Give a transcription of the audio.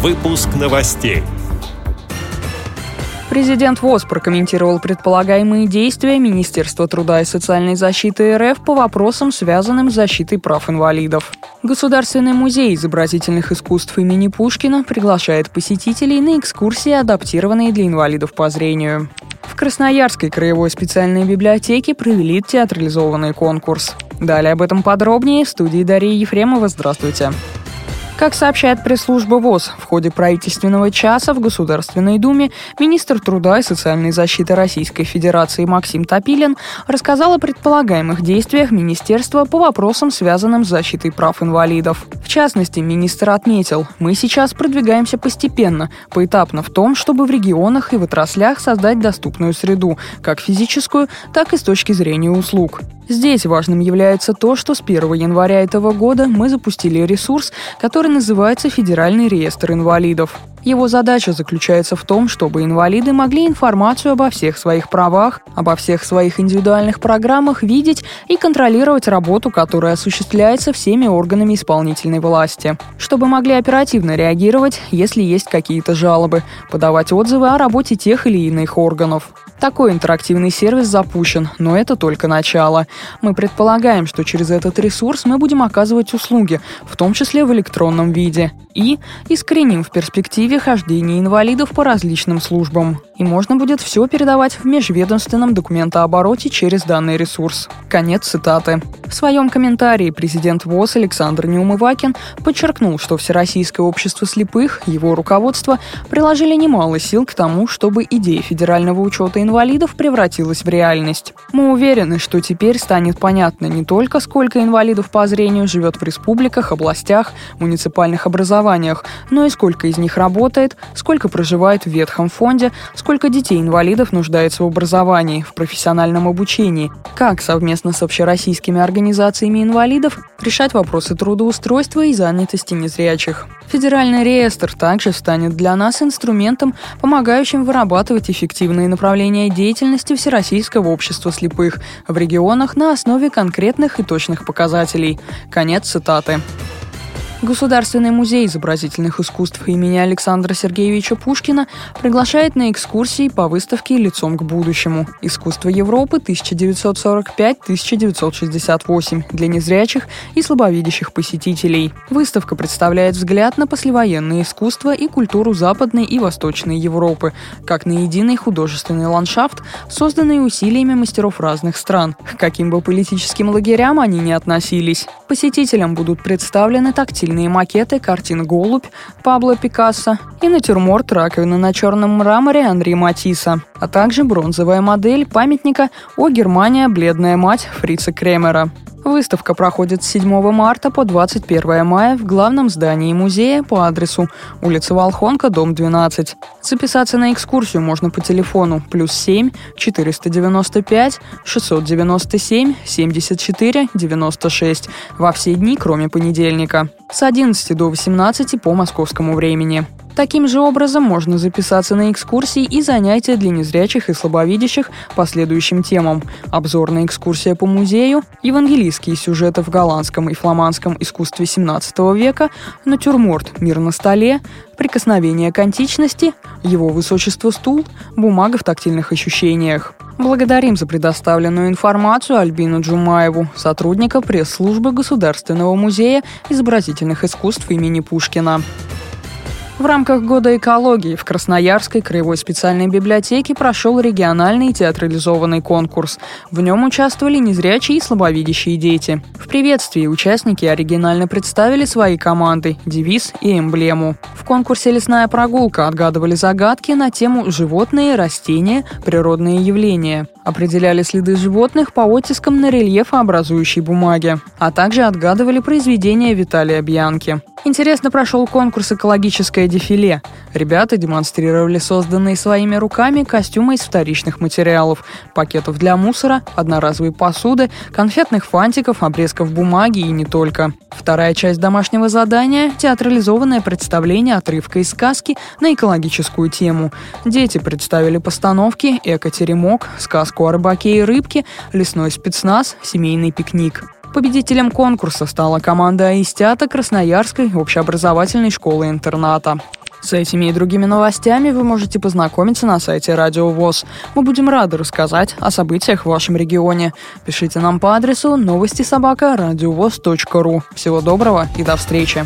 Выпуск новостей. Президент ВОЗ прокомментировал предполагаемые действия Министерства труда и социальной защиты РФ по вопросам, связанным с защитой прав инвалидов. Государственный музей изобразительных искусств имени Пушкина приглашает посетителей на экскурсии, адаптированные для инвалидов по зрению. В Красноярской краевой специальной библиотеке провели театрализованный конкурс. Далее об этом подробнее в студии Дарьи Ефремова. Здравствуйте. Как сообщает пресс-служба ВОЗ, в ходе правительственного часа в Государственной Думе министр труда и социальной защиты Российской Федерации Максим Топилин рассказал о предполагаемых действиях министерства по вопросам, связанным с защитой прав инвалидов. В частности, министр отметил, мы сейчас продвигаемся постепенно, поэтапно в том, чтобы в регионах и в отраслях создать доступную среду, как физическую, так и с точки зрения услуг. Здесь важным является то, что с 1 января этого года мы запустили ресурс, который называется Федеральный реестр инвалидов. Его задача заключается в том, чтобы инвалиды могли информацию обо всех своих правах, обо всех своих индивидуальных программах видеть и контролировать работу, которая осуществляется всеми органами исполнительной власти. Чтобы могли оперативно реагировать, если есть какие-то жалобы, подавать отзывы о работе тех или иных органов. Такой интерактивный сервис запущен, но это только начало. Мы предполагаем, что через этот ресурс мы будем оказывать услуги, в том числе в электронном виде. И искореним в перспективе хождение инвалидов по различным службам и можно будет все передавать в межведомственном документообороте через данный ресурс. Конец цитаты. В своем комментарии президент ВОЗ Александр Неумывакин подчеркнул, что Всероссийское общество слепых, его руководство приложили немало сил к тому, чтобы идея федерального учета инвалидов превратилась в реальность. Мы уверены, что теперь станет понятно не только, сколько инвалидов по зрению живет в республиках, областях, муниципальных образованиях, но и сколько из них работает, сколько проживает в ветхом фонде, сколько сколько детей-инвалидов нуждается в образовании, в профессиональном обучении, как совместно с общероссийскими организациями инвалидов решать вопросы трудоустройства и занятости незрячих. Федеральный реестр также станет для нас инструментом, помогающим вырабатывать эффективные направления деятельности Всероссийского общества слепых в регионах на основе конкретных и точных показателей. Конец цитаты. Государственный музей изобразительных искусств имени Александра Сергеевича Пушкина приглашает на экскурсии по выставке «Лицом к будущему. Искусство Европы 1945-1968» для незрячих и слабовидящих посетителей. Выставка представляет взгляд на послевоенное искусство и культуру Западной и Восточной Европы, как на единый художественный ландшафт, созданный усилиями мастеров разных стран, к каким бы политическим лагерям они ни относились. Посетителям будут представлены тактильные стильные макеты картин «Голубь» Пабло Пикассо и натюрморт раковины на черном мраморе Анри Матисса, а также бронзовая модель памятника «О Германия, бледная мать» Фрица Кремера. Выставка проходит с 7 марта по 21 мая в главном здании музея по адресу улица Волхонка, дом 12. Записаться на экскурсию можно по телефону плюс 7 495 697 74 96 во все дни, кроме понедельника, с 11 до 18 по московскому времени. Таким же образом можно записаться на экскурсии и занятия для незрячих и слабовидящих по следующим темам. Обзорная экскурсия по музею, евангелийские сюжеты в голландском и фламандском искусстве 17 века, натюрморт «Мир на столе», прикосновение к античности, его высочество стул, бумага в тактильных ощущениях. Благодарим за предоставленную информацию Альбину Джумаеву, сотрудника пресс-службы Государственного музея изобразительных искусств имени Пушкина. В рамках Года экологии в Красноярской краевой специальной библиотеке прошел региональный театрализованный конкурс. В нем участвовали незрячие и слабовидящие дети. В приветствии участники оригинально представили свои команды, девиз и эмблему. В конкурсе «Лесная прогулка» отгадывали загадки на тему «Животные, растения, природные явления». Определяли следы животных по оттискам на рельефообразующей бумаге, а также отгадывали произведения Виталия Бьянки. Интересно прошел конкурс «Экологическое дефиле». Ребята демонстрировали созданные своими руками костюмы из вторичных материалов, пакетов для мусора, одноразовой посуды, конфетных фантиков, обрезков бумаги и не только. Вторая часть домашнего задания – театрализованное представление отрывка из сказки на экологическую тему. Дети представили постановки «Эко-теремок», сказку о рыбаке и рыбке, лесной спецназ, семейный пикник. Победителем конкурса стала команда Аистята Красноярской общеобразовательной школы-интерната. С этими и другими новостями вы можете познакомиться на сайте Радио ВОЗ. Мы будем рады рассказать о событиях в вашем регионе. Пишите нам по адресу новости собака ру. Всего доброго и до встречи!